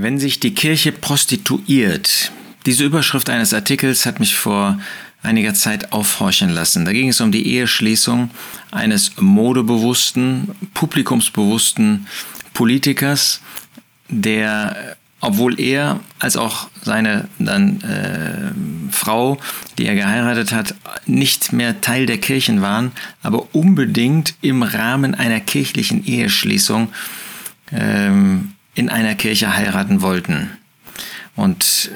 Wenn sich die Kirche prostituiert, diese Überschrift eines Artikels hat mich vor einiger Zeit aufhorchen lassen. Da ging es um die Eheschließung eines modebewussten, publikumsbewussten Politikers, der, obwohl er als auch seine dann äh, Frau, die er geheiratet hat, nicht mehr Teil der Kirchen waren, aber unbedingt im Rahmen einer kirchlichen Eheschließung ähm, in einer Kirche heiraten wollten. Und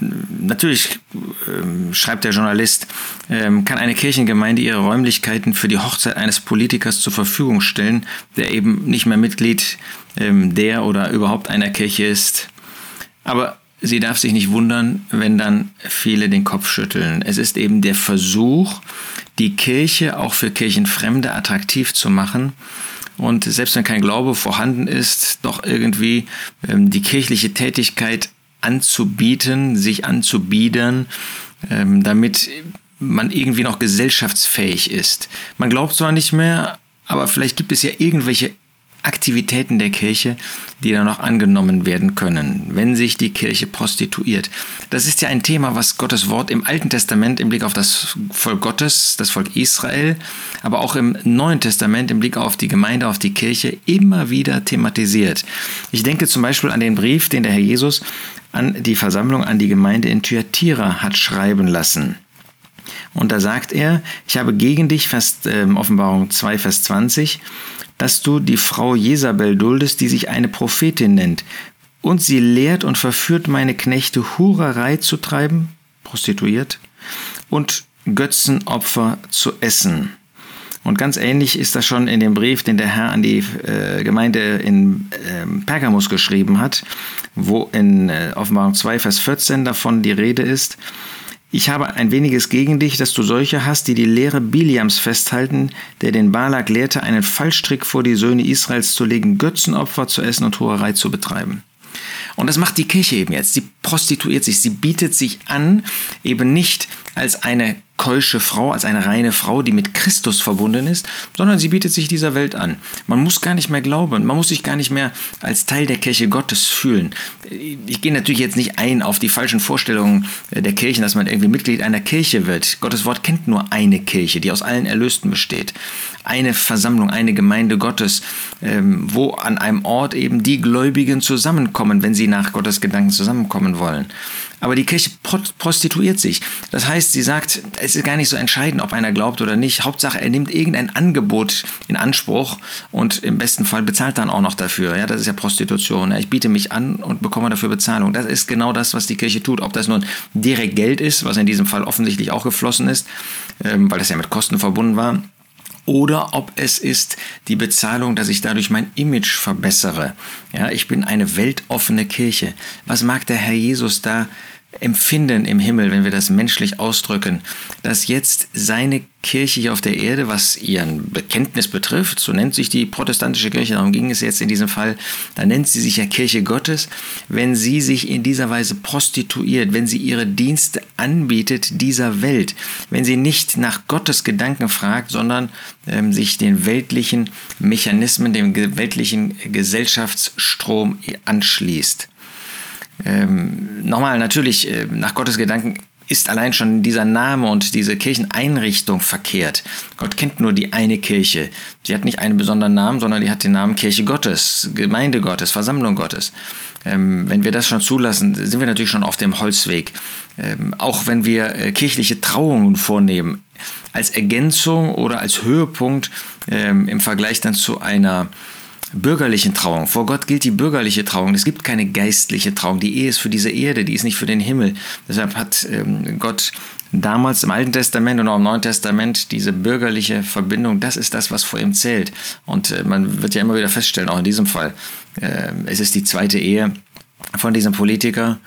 äh, natürlich äh, schreibt der Journalist, äh, kann eine Kirchengemeinde ihre Räumlichkeiten für die Hochzeit eines Politikers zur Verfügung stellen, der eben nicht mehr Mitglied ähm, der oder überhaupt einer Kirche ist. Aber sie darf sich nicht wundern, wenn dann viele den Kopf schütteln. Es ist eben der Versuch, die Kirche auch für Kirchenfremde attraktiv zu machen und selbst wenn kein Glaube vorhanden ist, doch irgendwie ähm, die kirchliche Tätigkeit anzubieten, sich anzubiedern, ähm, damit man irgendwie noch gesellschaftsfähig ist. Man glaubt zwar nicht mehr, aber vielleicht gibt es ja irgendwelche Aktivitäten der Kirche, die dann noch angenommen werden können, wenn sich die Kirche prostituiert. Das ist ja ein Thema, was Gottes Wort im Alten Testament im Blick auf das Volk Gottes, das Volk Israel, aber auch im Neuen Testament im Blick auf die Gemeinde, auf die Kirche immer wieder thematisiert. Ich denke zum Beispiel an den Brief, den der Herr Jesus an die Versammlung, an die Gemeinde in Thyatira hat schreiben lassen. Und da sagt er, ich habe gegen dich, Vers, äh, Offenbarung 2, Vers 20, dass du die Frau Jesabel duldest, die sich eine Prophetin nennt, und sie lehrt und verführt meine Knechte Hurerei zu treiben, prostituiert, und Götzenopfer zu essen. Und ganz ähnlich ist das schon in dem Brief, den der Herr an die äh, Gemeinde in äh, Pergamus geschrieben hat, wo in äh, Offenbarung 2, Vers 14 davon die Rede ist. Ich habe ein weniges gegen dich, dass du solche hast, die die Lehre Biliams festhalten, der den Balak lehrte, einen Fallstrick vor die Söhne Israels zu legen, Götzenopfer zu essen und Hoherei zu betreiben. Und das macht die Kirche eben jetzt. Sie prostituiert sich, sie bietet sich an, eben nicht als eine keusche Frau, als eine reine Frau, die mit Christus verbunden ist, sondern sie bietet sich dieser Welt an. Man muss gar nicht mehr glauben, man muss sich gar nicht mehr als Teil der Kirche Gottes fühlen. Ich gehe natürlich jetzt nicht ein auf die falschen Vorstellungen der Kirchen, dass man irgendwie Mitglied einer Kirche wird. Gottes Wort kennt nur eine Kirche, die aus allen Erlösten besteht. Eine Versammlung, eine Gemeinde Gottes, ähm, wo an einem Ort eben die Gläubigen zusammenkommen, wenn sie nach Gottes Gedanken zusammenkommen wollen. Aber die Kirche prostituiert sich. Das heißt, sie sagt, es ist gar nicht so entscheidend, ob einer glaubt oder nicht. Hauptsache, er nimmt irgendein Angebot in Anspruch und im besten Fall bezahlt dann auch noch dafür. Ja, das ist ja Prostitution. Ich biete mich an und bekomme dafür Bezahlung. Das ist genau das, was die Kirche tut. Ob das nun direkt Geld ist, was in diesem Fall offensichtlich auch geflossen ist, ähm, weil das ja mit Kosten verbunden war oder ob es ist die Bezahlung, dass ich dadurch mein Image verbessere. Ja, ich bin eine weltoffene Kirche. Was mag der Herr Jesus da empfinden im Himmel, wenn wir das menschlich ausdrücken, dass jetzt seine Kirche hier auf der Erde, was ihren Bekenntnis betrifft, so nennt sich die protestantische Kirche, darum ging es jetzt in diesem Fall, da nennt sie sich ja Kirche Gottes, wenn sie sich in dieser Weise prostituiert, wenn sie ihre Dienste anbietet dieser Welt, wenn sie nicht nach Gottes Gedanken fragt, sondern ähm, sich den weltlichen Mechanismen, dem weltlichen Gesellschaftsstrom anschließt. Nochmal, natürlich, äh, nach Gottes Gedanken ist allein schon dieser Name und diese Kircheneinrichtung verkehrt. Gott kennt nur die eine Kirche. Sie hat nicht einen besonderen Namen, sondern die hat den Namen Kirche Gottes, Gemeinde Gottes, Versammlung Gottes. Ähm, wenn wir das schon zulassen, sind wir natürlich schon auf dem Holzweg. Ähm, auch wenn wir äh, kirchliche Trauungen vornehmen, als Ergänzung oder als Höhepunkt ähm, im Vergleich dann zu einer bürgerlichen Trauung. Vor Gott gilt die bürgerliche Trauung. Es gibt keine geistliche Trauung. Die Ehe ist für diese Erde, die ist nicht für den Himmel. Deshalb hat ähm, Gott damals im Alten Testament und auch im Neuen Testament diese bürgerliche Verbindung, das ist das, was vor ihm zählt. Und äh, man wird ja immer wieder feststellen, auch in diesem Fall, äh, es ist die zweite Ehe von diesem Politiker.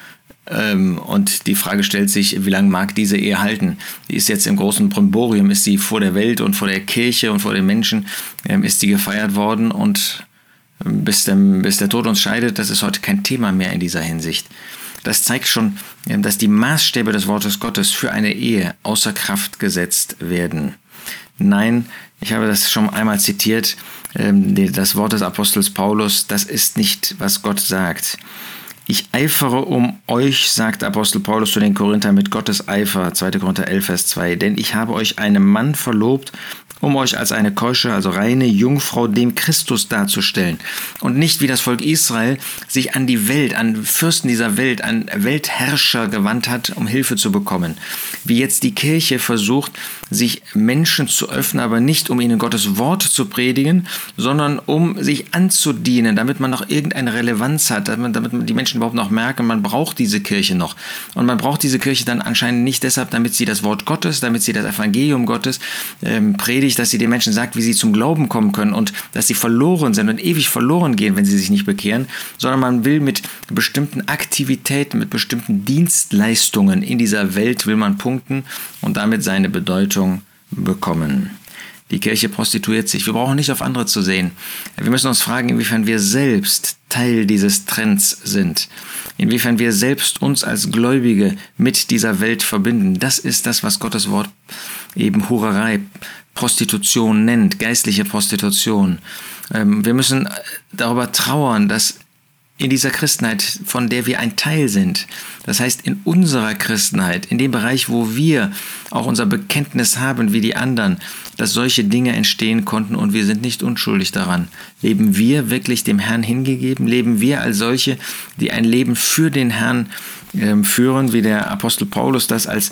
Ähm, und die Frage stellt sich, wie lange mag diese Ehe halten? Die ist jetzt im großen Brimborium, ist sie vor der Welt und vor der Kirche und vor den Menschen, ähm, ist die gefeiert worden und bis, dem, bis der Tod uns scheidet, das ist heute kein Thema mehr in dieser Hinsicht. Das zeigt schon, dass die Maßstäbe des Wortes Gottes für eine Ehe außer Kraft gesetzt werden. Nein, ich habe das schon einmal zitiert, ähm, das Wort des Apostels Paulus, das ist nicht, was Gott sagt. Ich eifere um euch, sagt Apostel Paulus zu den Korinthern mit Gottes Eifer, 2. Korinther 11, Vers 2, denn ich habe euch einem Mann verlobt, um euch als eine keusche, also reine Jungfrau dem Christus darzustellen. Und nicht wie das Volk Israel sich an die Welt, an Fürsten dieser Welt, an Weltherrscher gewandt hat, um Hilfe zu bekommen. Wie jetzt die Kirche versucht, sich Menschen zu öffnen, aber nicht um ihnen Gottes Wort zu predigen, sondern um sich anzudienen, damit man noch irgendeine Relevanz hat, damit, die Menschen überhaupt noch merken, man braucht diese Kirche noch. Und man braucht diese Kirche dann anscheinend nicht deshalb, damit sie das Wort Gottes, damit sie das Evangelium Gottes ähm, predigt, wichtig, dass sie den Menschen sagt, wie sie zum Glauben kommen können und dass sie verloren sind und ewig verloren gehen, wenn sie sich nicht bekehren, sondern man will mit bestimmten Aktivitäten, mit bestimmten Dienstleistungen in dieser Welt will man punkten und damit seine Bedeutung bekommen. Die Kirche prostituiert sich. Wir brauchen nicht auf andere zu sehen. Wir müssen uns fragen, inwiefern wir selbst Teil dieses Trends sind. Inwiefern wir selbst uns als Gläubige mit dieser Welt verbinden. Das ist das, was Gottes Wort eben Hurerei, Prostitution nennt, geistliche Prostitution. Ähm, wir müssen darüber trauern, dass in dieser Christenheit, von der wir ein Teil sind, das heißt in unserer Christenheit, in dem Bereich, wo wir auch unser Bekenntnis haben wie die anderen, dass solche Dinge entstehen konnten und wir sind nicht unschuldig daran. Leben wir wirklich dem Herrn hingegeben? Leben wir als solche, die ein Leben für den Herrn äh, führen, wie der Apostel Paulus das als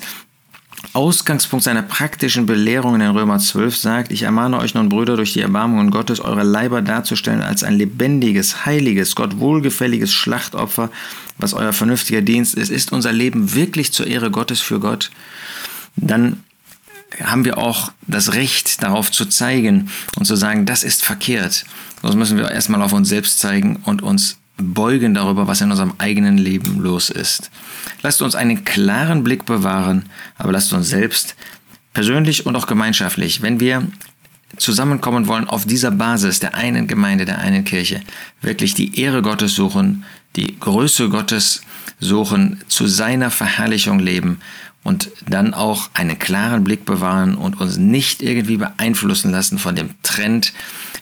Ausgangspunkt seiner praktischen Belehrungen in Römer 12 sagt, ich ermahne euch nun, Brüder, durch die Erbarmungen Gottes, eure Leiber darzustellen als ein lebendiges, heiliges, Gott wohlgefälliges Schlachtopfer, was euer vernünftiger Dienst ist. Ist unser Leben wirklich zur Ehre Gottes für Gott? Dann haben wir auch das Recht, darauf zu zeigen und zu sagen, das ist verkehrt. Sonst müssen wir erstmal auf uns selbst zeigen und uns beugen darüber, was in unserem eigenen Leben los ist. Lasst uns einen klaren Blick bewahren, aber lasst uns selbst persönlich und auch gemeinschaftlich, wenn wir zusammenkommen wollen auf dieser Basis der einen Gemeinde, der einen Kirche, wirklich die Ehre Gottes suchen, die Größe Gottes suchen, zu seiner Verherrlichung leben und dann auch einen klaren Blick bewahren und uns nicht irgendwie beeinflussen lassen von dem Trend,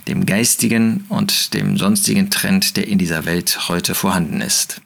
dem geistigen und dem sonstigen Trend, der in dieser Welt heute vorhanden ist.